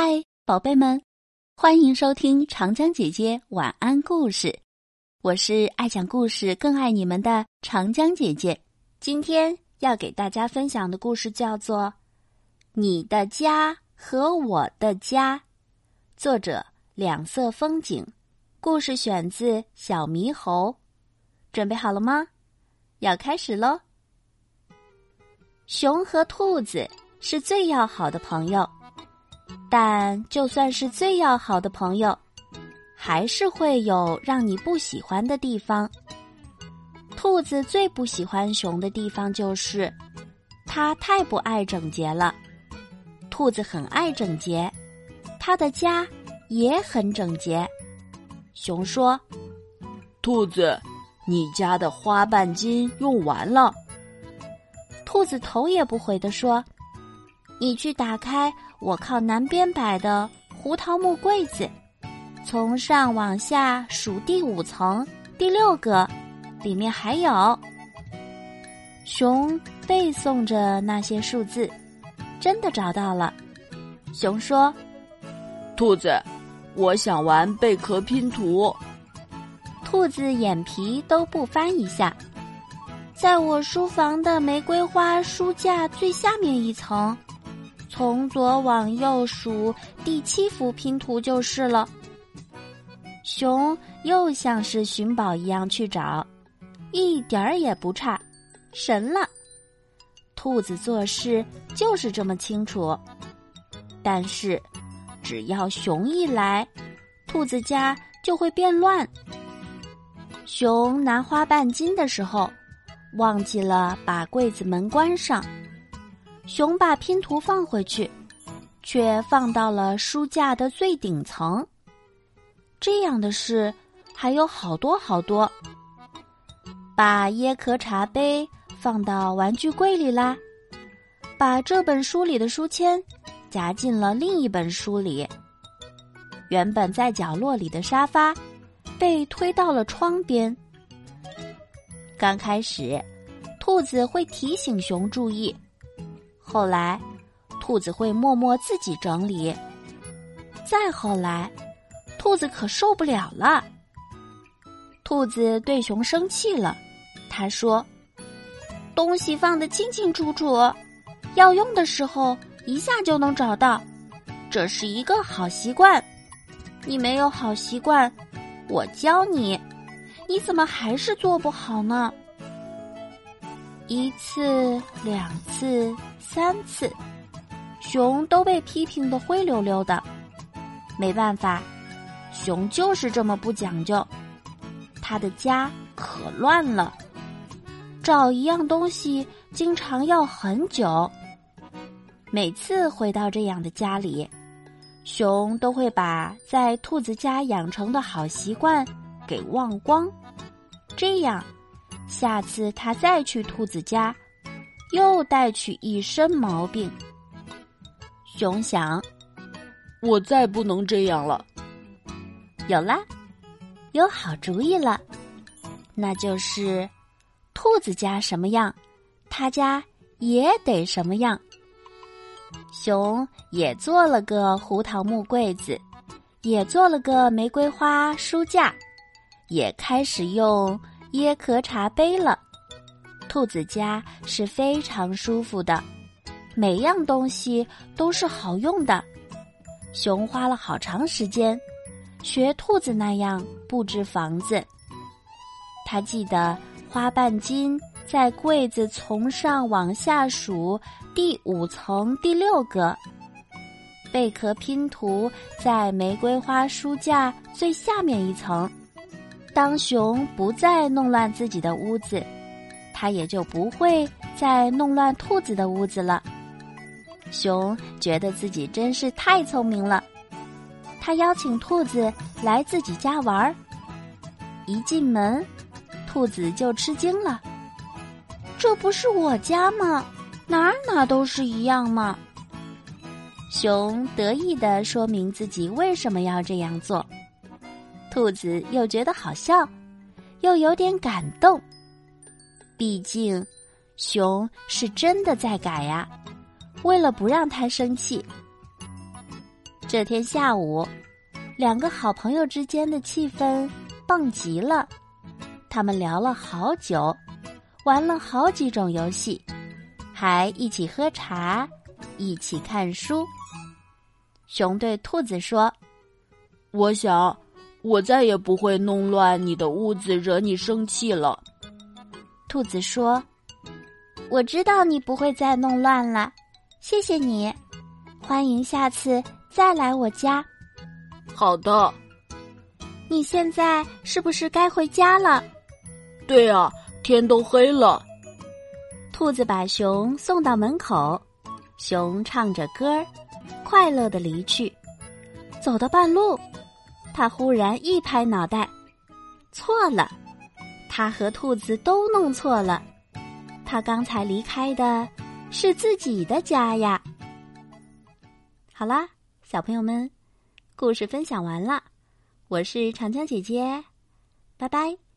嗨，宝贝们，欢迎收听长江姐姐晚安故事。我是爱讲故事、更爱你们的长江姐姐。今天要给大家分享的故事叫做《你的家和我的家》，作者两色风景。故事选自《小猕猴》。准备好了吗？要开始喽！熊和兔子是最要好的朋友。但就算是最要好的朋友，还是会有让你不喜欢的地方。兔子最不喜欢熊的地方就是，它太不爱整洁了。兔子很爱整洁，它的家也很整洁。熊说：“兔子，你家的花瓣巾用完了。”兔子头也不回地说：“你去打开。”我靠南边摆的胡桃木柜子，从上往下数第五层，第六个，里面还有。熊背诵着那些数字，真的找到了。熊说：“兔子，我想玩贝壳拼图。”兔子眼皮都不翻一下，在我书房的玫瑰花书架最下面一层。从左往右数第七幅拼图就是了。熊又像是寻宝一样去找，一点儿也不差，神了！兔子做事就是这么清楚。但是，只要熊一来，兔子家就会变乱。熊拿花瓣巾的时候，忘记了把柜子门关上。熊把拼图放回去，却放到了书架的最顶层。这样的事还有好多好多。把椰壳茶杯放到玩具柜里啦，把这本书里的书签夹进了另一本书里。原本在角落里的沙发被推到了窗边。刚开始，兔子会提醒熊注意。后来，兔子会默默自己整理。再后来，兔子可受不了了。兔子对熊生气了，他说：“东西放得清清楚楚，要用的时候一下就能找到，这是一个好习惯。你没有好习惯，我教你，你怎么还是做不好呢？”一次，两次。三次，熊都被批评的灰溜溜的。没办法，熊就是这么不讲究。他的家可乱了，找一样东西经常要很久。每次回到这样的家里，熊都会把在兔子家养成的好习惯给忘光。这样，下次他再去兔子家。又带去一身毛病。熊想：“我再不能这样了。”有啦，有好主意了，那就是兔子家什么样，他家也得什么样。熊也做了个胡桃木柜子，也做了个玫瑰花书架，也开始用椰壳茶杯了。兔子家是非常舒服的，每样东西都是好用的。熊花了好长时间，学兔子那样布置房子。他记得花瓣巾在柜子从上往下数第五层第六个，贝壳拼图在玫瑰花书架最下面一层。当熊不再弄乱自己的屋子。他也就不会再弄乱兔子的屋子了。熊觉得自己真是太聪明了，他邀请兔子来自己家玩儿。一进门，兔子就吃惊了：“这不是我家吗？哪哪都是一样嘛！”熊得意的说明自己为什么要这样做，兔子又觉得好笑，又有点感动。毕竟，熊是真的在改呀。为了不让他生气，这天下午，两个好朋友之间的气氛棒极了。他们聊了好久，玩了好几种游戏，还一起喝茶，一起看书。熊对兔子说：“我想，我再也不会弄乱你的屋子，惹你生气了。”兔子说：“我知道你不会再弄乱了，谢谢你，欢迎下次。”再来我家，好的。你现在是不是该回家了？对啊，天都黑了。兔子把熊送到门口，熊唱着歌儿，快乐的离去。走到半路，他忽然一拍脑袋，错了，他和兔子都弄错了。他刚才离开的是自己的家呀。好啦。小朋友们，故事分享完了，我是长江姐姐，拜拜。